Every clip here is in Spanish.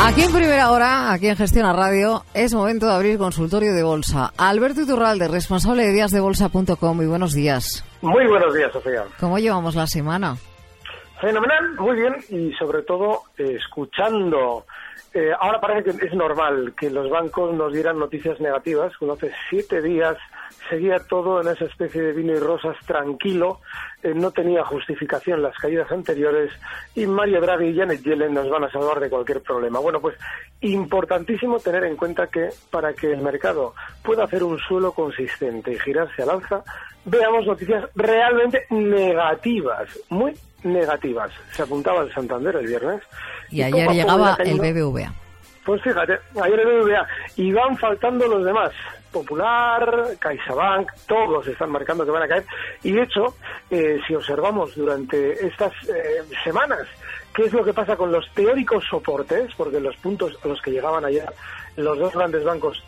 Aquí en primera hora, aquí en Gestión a Radio, es momento de abrir consultorio de bolsa. Alberto Iturralde, responsable de díasdebolsa.com. Muy buenos días. Muy buenos días, Sofía. ¿Cómo llevamos la semana? Fenomenal, muy bien y sobre todo eh, escuchando. Eh, ahora parece que es normal que los bancos nos dieran noticias negativas, cuando hace siete días seguía todo en esa especie de vino y rosas tranquilo, eh, no tenía justificación las caídas anteriores y Mario Draghi y Janet Yellen nos van a salvar de cualquier problema. Bueno, pues importantísimo tener en cuenta que para que el mercado pueda hacer un suelo consistente y girarse al alza, veamos noticias realmente negativas, muy negativas. Se apuntaba el Santander el viernes. Y, ayer llegaba el BBVA. Pues fíjate, ayer el BBVA. Y van faltando los demás. Popular, CaixaBank, todos están marcando que van a caer. Y de hecho, eh, si observamos durante estas eh, semanas qué es lo que pasa con los teóricos soportes, porque los puntos a los que llegaban ayer los dos grandes bancos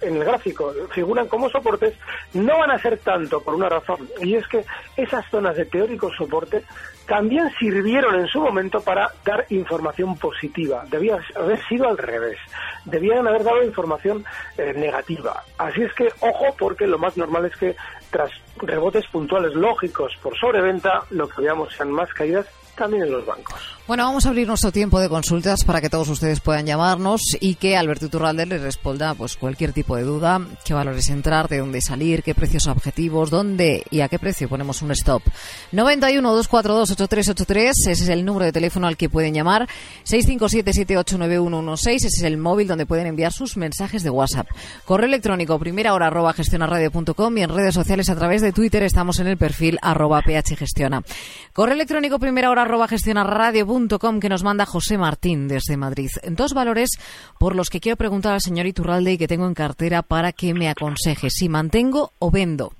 en el gráfico figuran como soportes, no van a ser tanto por una razón, y es que esas zonas de teórico soporte también sirvieron en su momento para dar información positiva. Debía haber sido al revés. Debían haber dado información eh, negativa. Así es que, ojo, porque lo más normal es que tras rebotes puntuales lógicos por sobreventa, lo que veamos sean más caídas también en los bancos. Bueno, vamos a abrir nuestro tiempo de consultas para que todos ustedes puedan llamarnos y que Alberto Iturralde les responda pues cualquier tipo de duda, qué valores entrar, de dónde salir, qué precios objetivos, dónde y a qué precio ponemos un stop. 91 242 8383, ese es el número de teléfono al que pueden llamar. 657 789116, ese es el móvil donde pueden enviar sus mensajes de WhatsApp. Correo electrónico primera hora arroba gestionarradio.com y en redes sociales a través de Twitter estamos en el perfil arroba phgestiona. Correo electrónico primera hora arroba gestionarradio.com que nos manda José Martín desde Madrid. Dos valores por los que quiero preguntar al señor Iturralde y que tengo en cartera para que me aconseje si mantengo o vendo.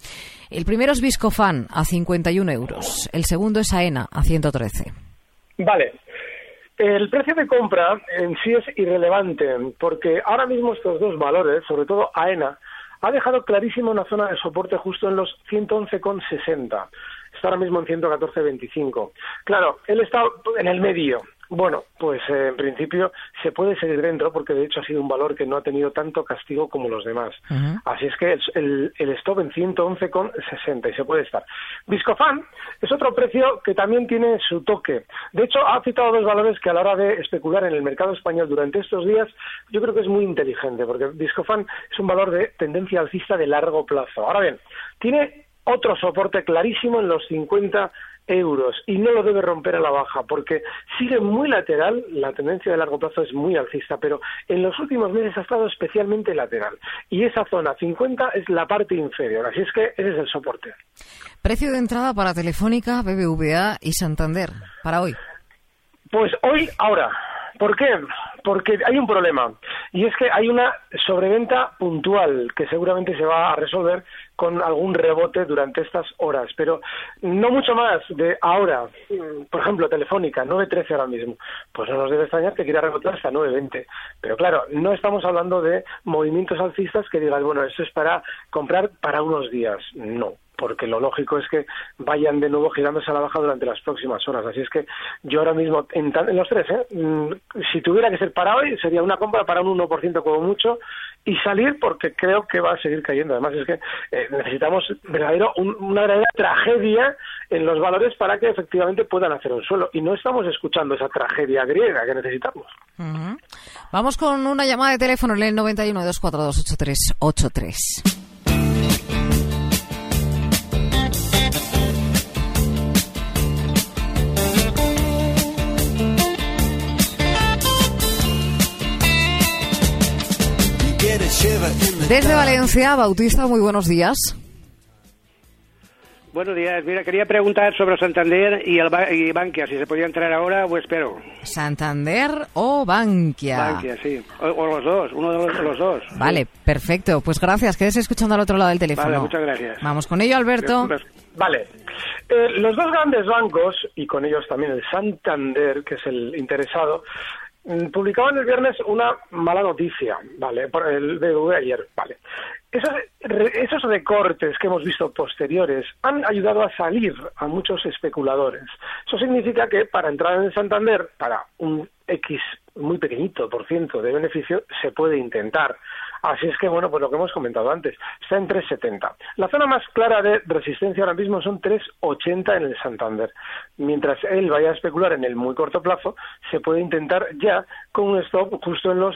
El primero es Viscofan a 51 euros. El segundo es AENA a 113. Vale. El precio de compra en sí es irrelevante porque ahora mismo estos dos valores, sobre todo AENA, ha dejado clarísima una zona de soporte justo en los 111,60 está ahora mismo en 114.25. Claro, él está en el medio. Bueno, pues eh, en principio se puede seguir dentro porque de hecho ha sido un valor que no ha tenido tanto castigo como los demás. Así es que el, el, stop en 111,60 y se puede estar. Viscofan es otro precio que también tiene su toque. De hecho, ha citado dos valores que a la hora de especular en el mercado español durante estos días yo creo que es muy inteligente porque Viscofan es un valor de tendencia alcista de largo plazo. Ahora bien, tiene otro soporte clarísimo en los 50 euros y no lo debe romper a la baja porque sigue muy lateral, la tendencia de largo plazo es muy alcista, pero en los últimos meses ha estado especialmente lateral y esa zona 50 es la parte inferior, así es que ese es el soporte. Precio de entrada para Telefónica, BBVA y Santander para hoy. Pues hoy, ahora, ¿Por qué? Porque hay un problema y es que hay una sobreventa puntual que seguramente se va a resolver con algún rebote durante estas horas, pero no mucho más de ahora. Por ejemplo, Telefónica, 9.13 ahora mismo. Pues no nos debe extrañar que quiera rebotar hasta 9.20. Pero claro, no estamos hablando de movimientos alcistas que digan, bueno, esto es para comprar para unos días. No porque lo lógico es que vayan de nuevo girándose a la baja durante las próximas horas. Así es que yo ahora mismo, en, los tres, ¿eh? Mm, si tuviera que ser para hoy, sería una compra para un 1% como mucho y salir porque creo que va a seguir cayendo. Además es que eh, necesitamos verdadero, una verdadera tragedia en los valores para que efectivamente puedan hacer un suelo. Y no estamos escuchando esa tragedia griega que necesitamos. Vamos con una llamada de teléfono en el 91 242 8383. Desde Valencia, Bautista, muy buenos días. Buenos días. Mira, quería preguntar sobre Santander y, el y Bankia, si se podía entrar ahora o espero. ¿Santander o Bankia? Bankia, sí. O, los dos, uno de los, dos. Vale, perfecto. Pues gracias. Quedes escuchando al otro lado del teléfono. Vale, muchas gracias. Vamos con ello, Alberto. Vale. Eh, los dos grandes bancos, y con ellos también el Santander, que es el interesado, publicaban el viernes una mala noticia, ¿vale? Por el BBV ayer, ¿vale? Esos, esos recortes que hemos visto posteriores han ayudado a salir a muchos especuladores. Eso significa que para entrar en Santander, para un X muy pequeñito por ciento de beneficio, se puede intentar. Así es que, bueno, pues lo que hemos comentado antes, está en 3,70. La zona más clara de resistencia ahora mismo son 3,80 en el Santander. Mientras él vaya a especular en el muy corto plazo, se puede intentar ya con un stop justo en los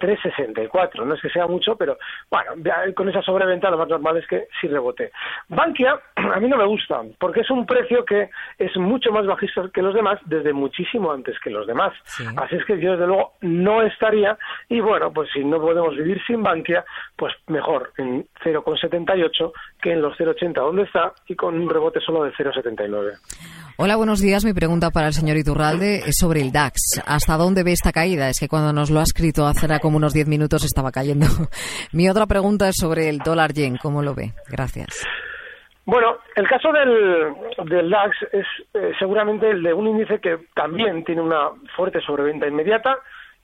3,64. No es que sea mucho, pero bueno, con esa sobreventa lo más normal es que sí rebote. Bankia a mí no me gusta, porque es un precio que es mucho más bajista que los demás desde muchísimo antes que los demás. Así es que yo desde luego no estaría y bueno, pues si no podemos vivir sin Bankia, pues mejor en 0,78 que en los 0,80 donde está y con un rebote solo de 0,79. Hola, buenos días. Mi pregunta para el señor Iturralde es sobre el DAX. ¿Hasta dónde ve esta caída? Es que cuando nos lo ha escrito hace como unos 10 minutos estaba cayendo. Mi otra pregunta es sobre el dólar yen. ¿Cómo lo ve? Gracias. Bueno, el caso del, del DAX es eh, seguramente el de un índice que también tiene una fuerte sobreventa inmediata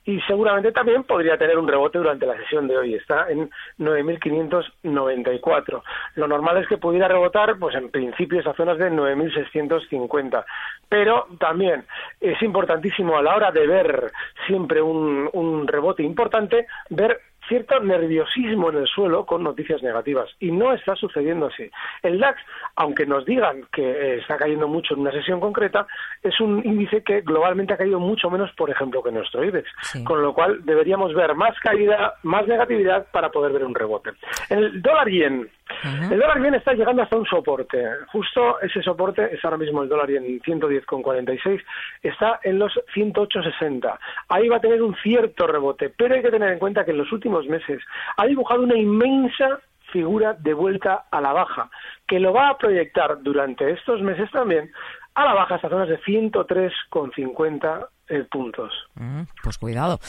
y seguramente también podría tener un rebote durante la sesión de hoy. Está en 9.594. Lo normal es que pudiera rebotar, pues en principio, esas zonas de 9.650. Pero también es importantísimo a la hora de ver siempre un, un rebote importante, ver cierto nerviosismo en el suelo con noticias negativas y no está sucediendo así. El DAX, aunque nos digan que eh, está cayendo mucho en una sesión concreta, es un índice que globalmente ha caído mucho menos, por ejemplo, que nuestro IBEX, con lo cual deberíamos ver más caída, más negatividad para poder ver un rebote. El dólar yen, el dólar yen está llegando hasta un soporte. Justo ese soporte es ahora mismo el dólar yen 110,46, está en los 108,60. Ahí va a tener un cierto rebote, pero hay que tener en cuenta que en los últimos meses ha dibujado una inmensa figura de vuelta a la baja, que lo va a proyectar durante estos meses también a la baja hasta zonas de 103,50 eh, puntos. Mm, pues cuidado.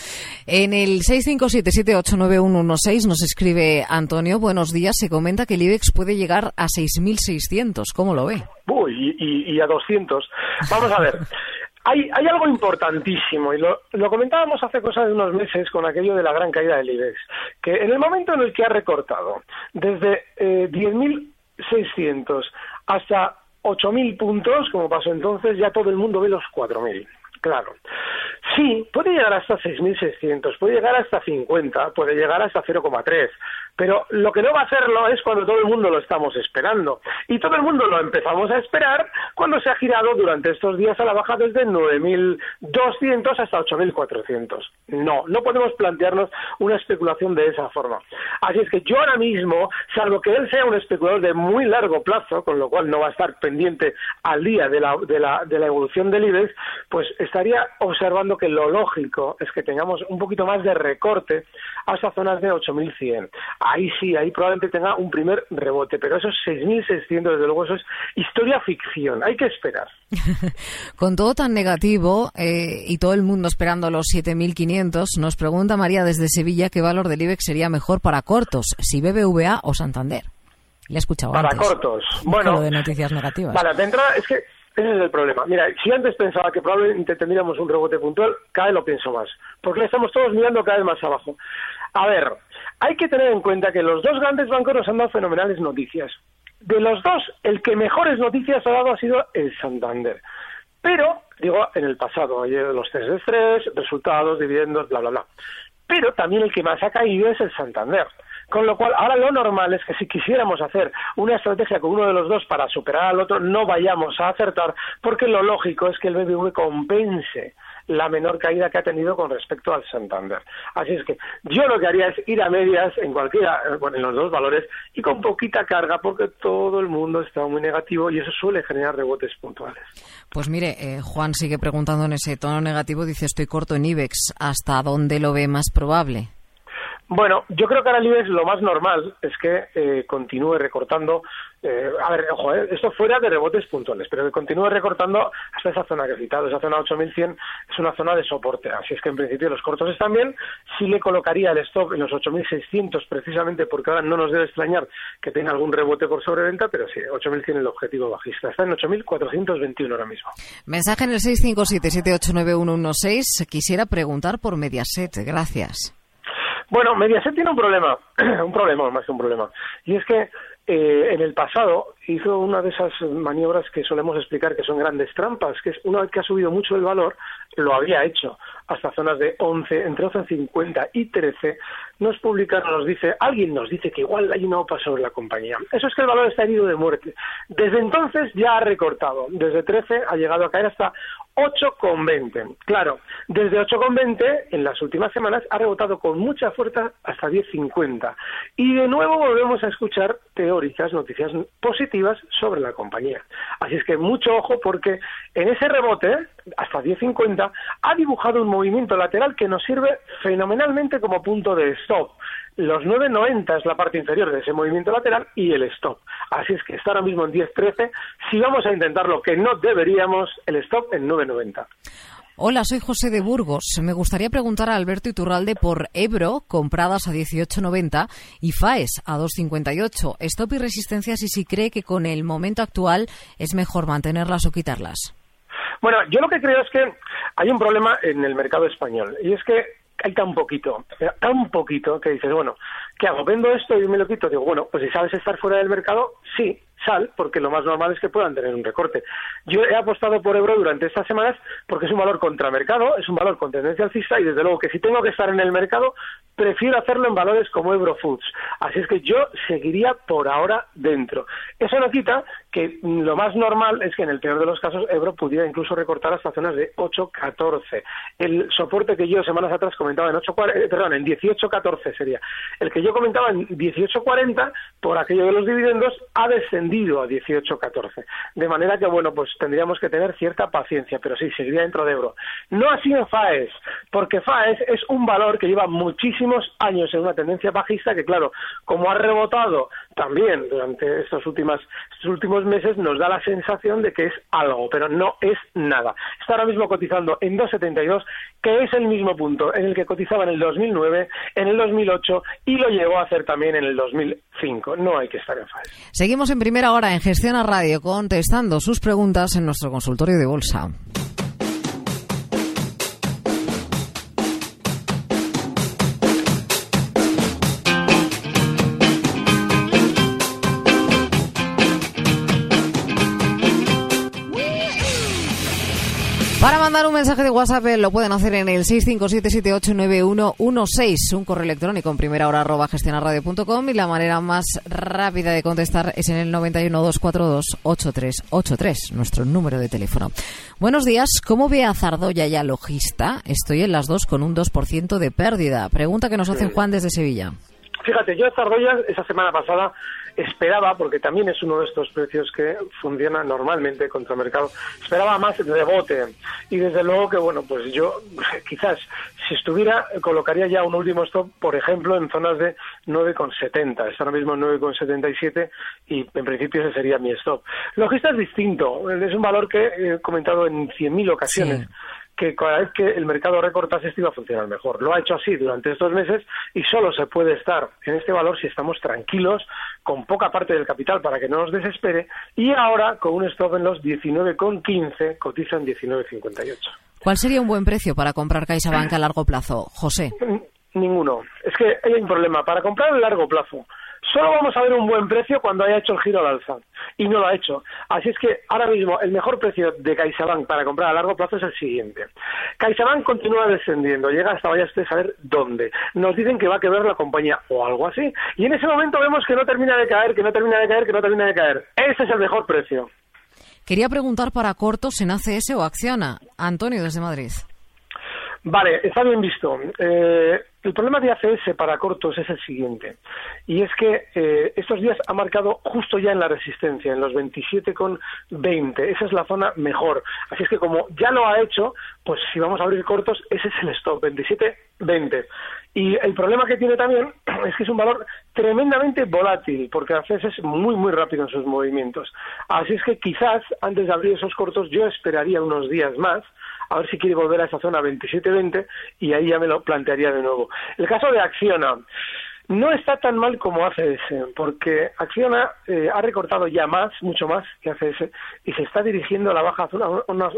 En el 657789116 nos escribe Antonio, buenos días, se comenta que el IBEX puede llegar a 6.600. ¿Cómo lo ve? Uy, y, y a 200. Vamos a ver. Hay, hay algo importantísimo, y lo, lo, comentábamos hace cosa de unos meses con aquello de la gran caída del IBEX, que en el momento en el que ha recortado desde eh, 10.600 hasta 8.000 puntos, como pasó entonces, ya todo el mundo ve los 4.000. Claro. Sí, puede llegar hasta 6.600, puede llegar hasta 50, puede llegar hasta 0,3, pero lo que no va a hacerlo es cuando todo el mundo lo estamos esperando. Y todo el mundo lo empezamos a esperar cuando se ha girado durante estos días a la baja desde 9.200 hasta 8.400. No, no podemos plantearnos una especulación de esa forma. Así es que yo ahora mismo, salvo que él sea un especulador de muy largo plazo, con lo cual no va a estar pendiente al día de la, de la, de la evolución del IBEX, pues estaría observando que lo lógico es que tengamos un poquito más de recorte hasta zonas de 8.100 ahí sí, ahí probablemente tenga un primer rebote, pero esos 6.600, desde luego, eso es historia ficción, hay que esperar. Con todo tan negativo eh, y todo el mundo esperando los 7.500, nos pregunta María desde Sevilla qué valor del IBEX sería mejor para cortos, si BBVA o Santander. Le he escuchado Para cortos, bueno. de noticias negativas. Para de entrada, es que ese es el problema. Mira, si antes pensaba que probablemente tendríamos un rebote puntual, cada vez lo pienso más. Porque estamos todos mirando cada vez más abajo. A ver, hay que tener en cuenta que los dos grandes bancos nos han dado fenomenales noticias. De los dos, el que mejores noticias ha dado ha sido el Santander. Pero, digo, en el pasado, los test de estrés, resultados, dividendos, bla, bla, bla. Pero también el que más ha caído es el Santander. Con lo cual, ahora lo normal es que si quisiéramos hacer una estrategia con uno de los dos para superar al otro, no vayamos a acertar, porque lo lógico es que el BBV compense la menor caída que ha tenido con respecto al Santander. Así es que yo lo que haría es ir a medias en cualquiera, bueno, en los dos valores y con poquita carga porque todo el mundo está muy negativo y eso suele generar rebotes puntuales. Pues mire, eh, Juan sigue preguntando en ese tono negativo, dice estoy corto en IBEX, ¿hasta dónde lo ve más probable? Bueno, yo creo que ahora el IBEX lo más normal es que eh, continúe recortando. Eh, a ver, ojo, eh, esto fuera de rebotes puntuales, pero que continúe recortando hasta esa zona que he citado, esa zona 8100 es una zona de soporte. Así es que en principio los cortos están bien. Sí le colocaría el stop en los 8600 precisamente porque ahora no nos debe extrañar que tenga algún rebote por sobreventa, pero sí, 8100 es el objetivo bajista. Está en 8421 ahora mismo. Mensaje en el 657789116. Quisiera preguntar por Mediaset. Gracias. Bueno, Mediaset tiene un problema, un problema más que un problema, y es que eh, en el pasado hizo una de esas maniobras que solemos explicar que son grandes trampas, que es una vez que ha subido mucho el valor, lo había hecho hasta zonas de 11, entre 11.50 y 13, nos publica, nos dice, alguien nos dice que igual hay una OPA sobre la compañía. Eso es que el valor está herido de muerte. Desde entonces ya ha recortado, desde 13 ha llegado a caer hasta 8,20. Claro, desde 8,20 en las últimas semanas ha rebotado con mucha fuerza hasta 10,50. Y de nuevo volvemos a escuchar teóricas, noticias positivas sobre la compañía. Así es que mucho ojo porque en ese rebote, hasta 10,50, ha dibujado un movimiento lateral que nos sirve fenomenalmente como punto de stop. Los 9,90 es la parte inferior de ese movimiento lateral y el stop. Así es que está ahora mismo en 10,13. Si vamos a intentar lo que no deberíamos, el stop en 9,90. Hola, soy José de Burgos. Me gustaría preguntar a Alberto Iturralde por Ebro, compradas a 18.90, y FAES a 2.58. Stop y resistencias y si cree que con el momento actual es mejor mantenerlas o quitarlas. Bueno, yo lo que creo es que hay un problema en el mercado español y es que hay tan poquito, tan poquito que dices, bueno, ¿qué hago? ¿Vendo esto y me lo quito? Digo, bueno, pues si sabes estar fuera del mercado, sí, sal, porque lo más normal es que puedan tener un recorte. Yo he apostado por Ebro durante estas semanas porque es un valor contramercado, es un valor con tendencia alcista y desde luego que si tengo que estar en el mercado, prefiero hacerlo en valores como Ebro Foods. Así es que yo seguiría por ahora dentro. Eso no quita lo más normal es que en el peor de los casos Ebro pudiera incluso recortar hasta zonas de 8.14. El soporte que yo semanas atrás comentaba en 8, eh, perdón, en 18.14 sería. El que yo comentaba en 18.40 por aquello de los dividendos ha descendido a 18-14. De manera que, bueno, pues tendríamos que tener cierta paciencia, pero sí, seguiría dentro de euro. No así en FAES, porque FAES es un valor que lleva muchísimos años en una tendencia bajista que, claro, como ha rebotado también durante estos, últimas, estos últimos meses, nos da la sensación de que es algo, pero no es nada. Está ahora mismo cotizando en 2,72, que es el mismo punto en el que cotizaba en el 2009, en el 2008 y lo llegó a hacer también en el 2005. No hay que estar en FAES. Seguimos en primera hora en Gestión a Radio contestando sus preguntas en nuestro consultorio de bolsa. Mensaje de WhatsApp eh, lo pueden hacer en el 657789116, un correo electrónico en primera hora arroba gestionarradio.com y la manera más rápida de contestar es en el 912428383, nuestro número de teléfono. Buenos días, ¿cómo ve a Zardoya y a Logista? Estoy en las dos con un 2% de pérdida. Pregunta que nos hace Juan desde Sevilla. Fíjate, yo a Zardoya esa semana pasada esperaba, porque también es uno de estos precios que funciona normalmente contra el mercado, esperaba más rebote. Y desde luego que, bueno, pues yo quizás si estuviera, colocaría ya un último stop, por ejemplo, en zonas de 9,70. Está ahora mismo en 9,77 y en principio ese sería mi stop. Logista es distinto, es un valor que he comentado en 100.000 ocasiones que cada vez que el mercado recortase esto iba a funcionar mejor. Lo ha hecho así durante estos meses y solo se puede estar en este valor si estamos tranquilos, con poca parte del capital para que no nos desespere y ahora con un stop en los 19,15 cotiza en 19,58. ¿Cuál sería un buen precio para comprar CaixaBank a largo plazo, José? Ninguno. Es que hay un problema. Para comprar a largo plazo, Solo vamos a ver un buen precio cuando haya hecho el giro al alza. Y no lo ha hecho. Así es que ahora mismo el mejor precio de CaixaBank para comprar a largo plazo es el siguiente. CaixaBank continúa descendiendo. Llega hasta vaya usted a saber dónde. Nos dicen que va a quebrar la compañía o algo así. Y en ese momento vemos que no termina de caer, que no termina de caer, que no termina de caer. Ese es el mejor precio. Quería preguntar para cortos en ACS o Acciona. Antonio desde Madrid. Vale, está bien visto. Eh, El problema de ACS para cortos es el siguiente, y es que eh, estos días ha marcado justo ya en la resistencia, en los 27,20. Esa es la zona mejor. Así es que como ya lo ha hecho, pues si vamos a abrir cortos, ese es el stop, 27,20. Y el problema que tiene también es que es un valor tremendamente volátil, porque ACS es muy, muy rápido en sus movimientos. Así es que quizás antes de abrir esos cortos yo esperaría unos días más a ver si quiere volver a esa zona 27-20 y ahí ya me lo plantearía de nuevo. El caso de Acciona no está tan mal como ACS, porque Acciona eh, ha recortado ya más, mucho más que ACS, y se está dirigiendo a la baja zona,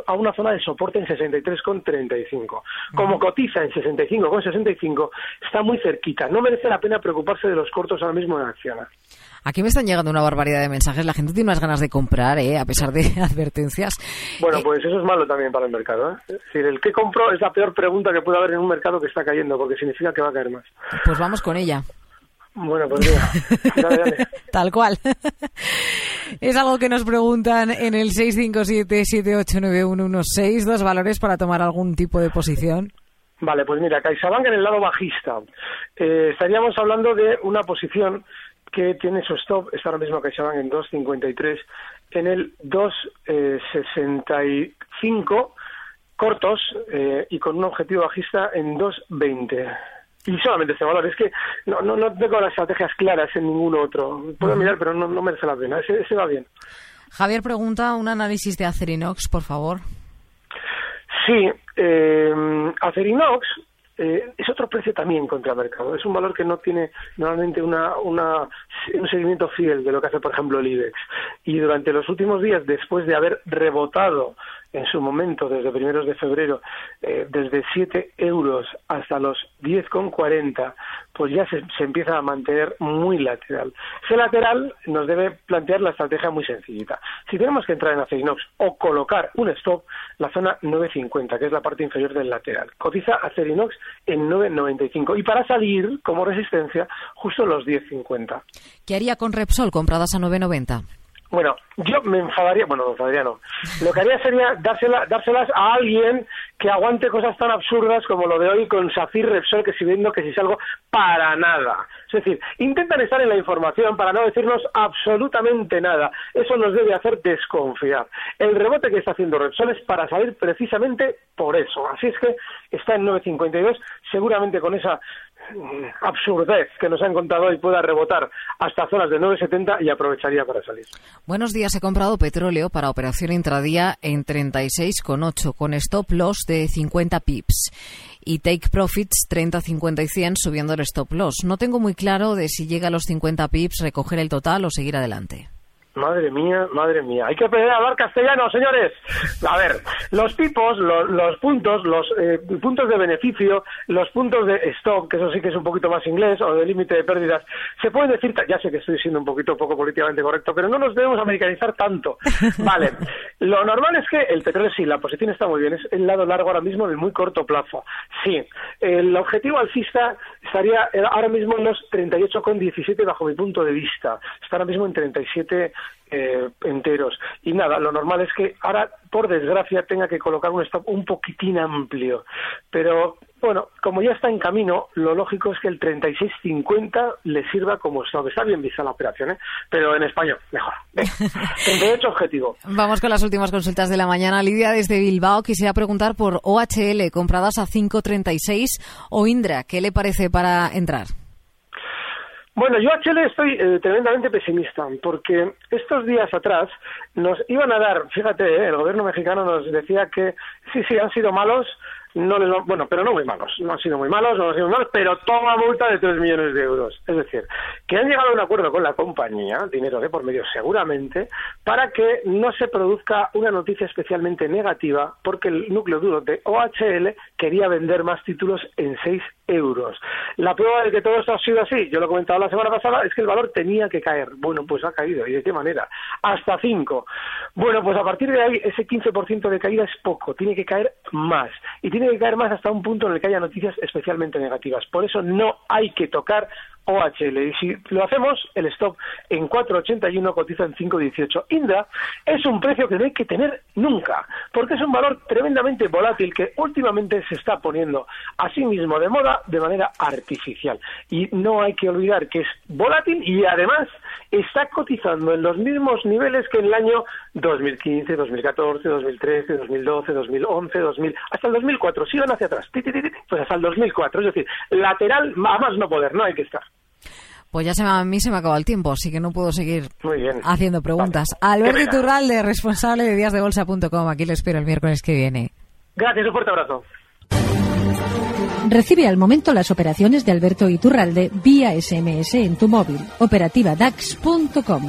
a una zona de soporte en 63,35. Como cotiza en 65,65, está muy cerquita. No merece la pena preocuparse de los cortos ahora mismo en Acciona. Aquí me están llegando una barbaridad de mensajes. La gente tiene unas ganas de comprar, ¿eh? a pesar de advertencias. Bueno, Eh, pues eso es malo también para el mercado. ¿eh? Es decir, el que compró es la peor pregunta que puede haber en un mercado que está cayendo, porque significa que va a caer más. Pues vamos con ella. Bueno, pues mira, dale, dale. Tal cual. es algo que nos preguntan en el 657-789116, dos valores para tomar algún tipo de posición. Vale, pues mira, CaixaBank en el lado bajista. Eh, estaríamos hablando de una posición que tiene su stop, está ahora mismo CaixaBank en 2.53, en el 2.65 cortos eh, y con un objetivo bajista en 2.20. Y solamente ese valor, es que no, no, no tengo las estrategias claras en ningún otro. Puedo mirar, pero no, no merece la pena. Ese, ese va bien. Javier pregunta un análisis de Acerinox, por favor. Sí, eh, Acerinox eh, es otro precio también contra mercado. Es un valor que no tiene normalmente una, una, un seguimiento fiel de lo que hace, por ejemplo, el IBEX. Y durante los últimos días, después de haber rebotado en su momento, desde primeros de febrero, eh, desde 7 euros hasta los 10,40, pues ya se, empieza a mantener muy lateral. Ese lateral nos debe plantear la estrategia muy sencillita. Si tenemos que entrar en Acerinox o colocar un stop, la zona 9.50, que es la parte inferior del lateral. Cotiza Acerinox en 9.95 y para salir como resistencia justo los 10.50. ¿Qué haría con Repsol compradas a 9.90? Bueno, yo me enfadaría, bueno, me enfadaría no. Lo que haría sería dársela, dárselas a alguien que aguante cosas tan absurdas como lo de hoy con Safir Repsol, que si viendo que si salgo para nada. Es decir, intentan estar en la información para no decirnos absolutamente nada. Eso nos debe hacer desconfiar. El rebote que está haciendo Repsol es para salir precisamente por eso. Así es que está en 9.52, seguramente con esa absurdez que nos han contado hoy pueda rebotar hasta zonas de 9.70 y aprovecharía para salir. Buenos días, he comprado petróleo para operación intradía en 36,8 con stop loss de 50 pips y take profits 30, 50 y 100 subiendo el stop loss. No tengo muy claro de si llega a los 50 pips recoger el total o seguir adelante. Madre mía, madre mía. Hay que aprender a hablar castellano, señores. A ver, los tipos, los, los puntos, los eh, puntos de beneficio, los puntos de stop, que eso sí que es un poquito más inglés, o de límite de pérdidas, se pueden decir, ya sé que estoy siendo un poquito poco políticamente correcto, pero no nos debemos americanizar tanto. Vale, lo normal es que el petróleo sí, la posición está muy bien, es el lado largo ahora mismo en el muy corto plazo. Sí, el objetivo alcista estaría ahora mismo en los 38,17 bajo mi punto de vista. Está ahora mismo en 37 eh, enteros. Y nada, lo normal es que ahora, por desgracia, tenga que colocar un stop un poquitín amplio. Pero bueno, como ya está en camino, lo lógico es que el 36.50 le sirva como stop. Está bien vista la operación, ¿eh? pero en español, mejor. Venga, 38 objetivo. Vamos con las últimas consultas de la mañana. Lidia desde Bilbao quisiera preguntar por OHL compradas a 5.36 o Indra. ¿Qué le parece para entrar? Bueno, yo a Chile estoy eh, tremendamente pesimista, porque estos días atrás nos iban a dar, fíjate, eh, el gobierno mexicano nos decía que sí, sí, han sido malos, no les bueno, pero no muy malos, no han sido muy malos, no han sido muy malos, pero toma multa de 3 millones de euros. Es decir, que han llegado a un acuerdo con la compañía, dinero de por medio seguramente, para que no se produzca una noticia especialmente negativa, porque el núcleo duro de OHL quería vender más títulos en 6 euros. La prueba de que todo esto ha sido así, yo lo he comentado la semana pasada, es que el valor tenía que caer. Bueno, pues ha caído. ¿Y de qué manera? Hasta 5. Bueno, pues a partir de ahí, ese 15% de caída es poco. Tiene que caer más. Y tiene que caer más hasta un punto en el que haya noticias especialmente negativas. Por eso no hay que tocar OHL. Y si lo hacemos, el stop en 4,81 cotiza en 5,18. Indra es un precio que no hay que tener nunca, porque es un valor tremendamente volátil que últimamente se está poniendo a sí mismo de moda de manera artificial. Y no hay que olvidar que es volátil y además está cotizando en los mismos niveles que en el año 2015, 2014, 2013, 2012, 2011, 2000, hasta el 2004. Sigan hacia atrás, pues hasta el 2004. Es decir, lateral, a más no poder, no hay que estar. Pues ya se me, a mí se me acaba el tiempo, así que no puedo seguir Muy bien. haciendo preguntas. Vale. Alberto. Iturralde, responsable de díasdebolsa.com. Aquí le espero el miércoles que viene. Gracias, un fuerte abrazo. Recibe al momento las operaciones de Alberto Iturralde vía SMS en tu móvil. Operativa DAX.com.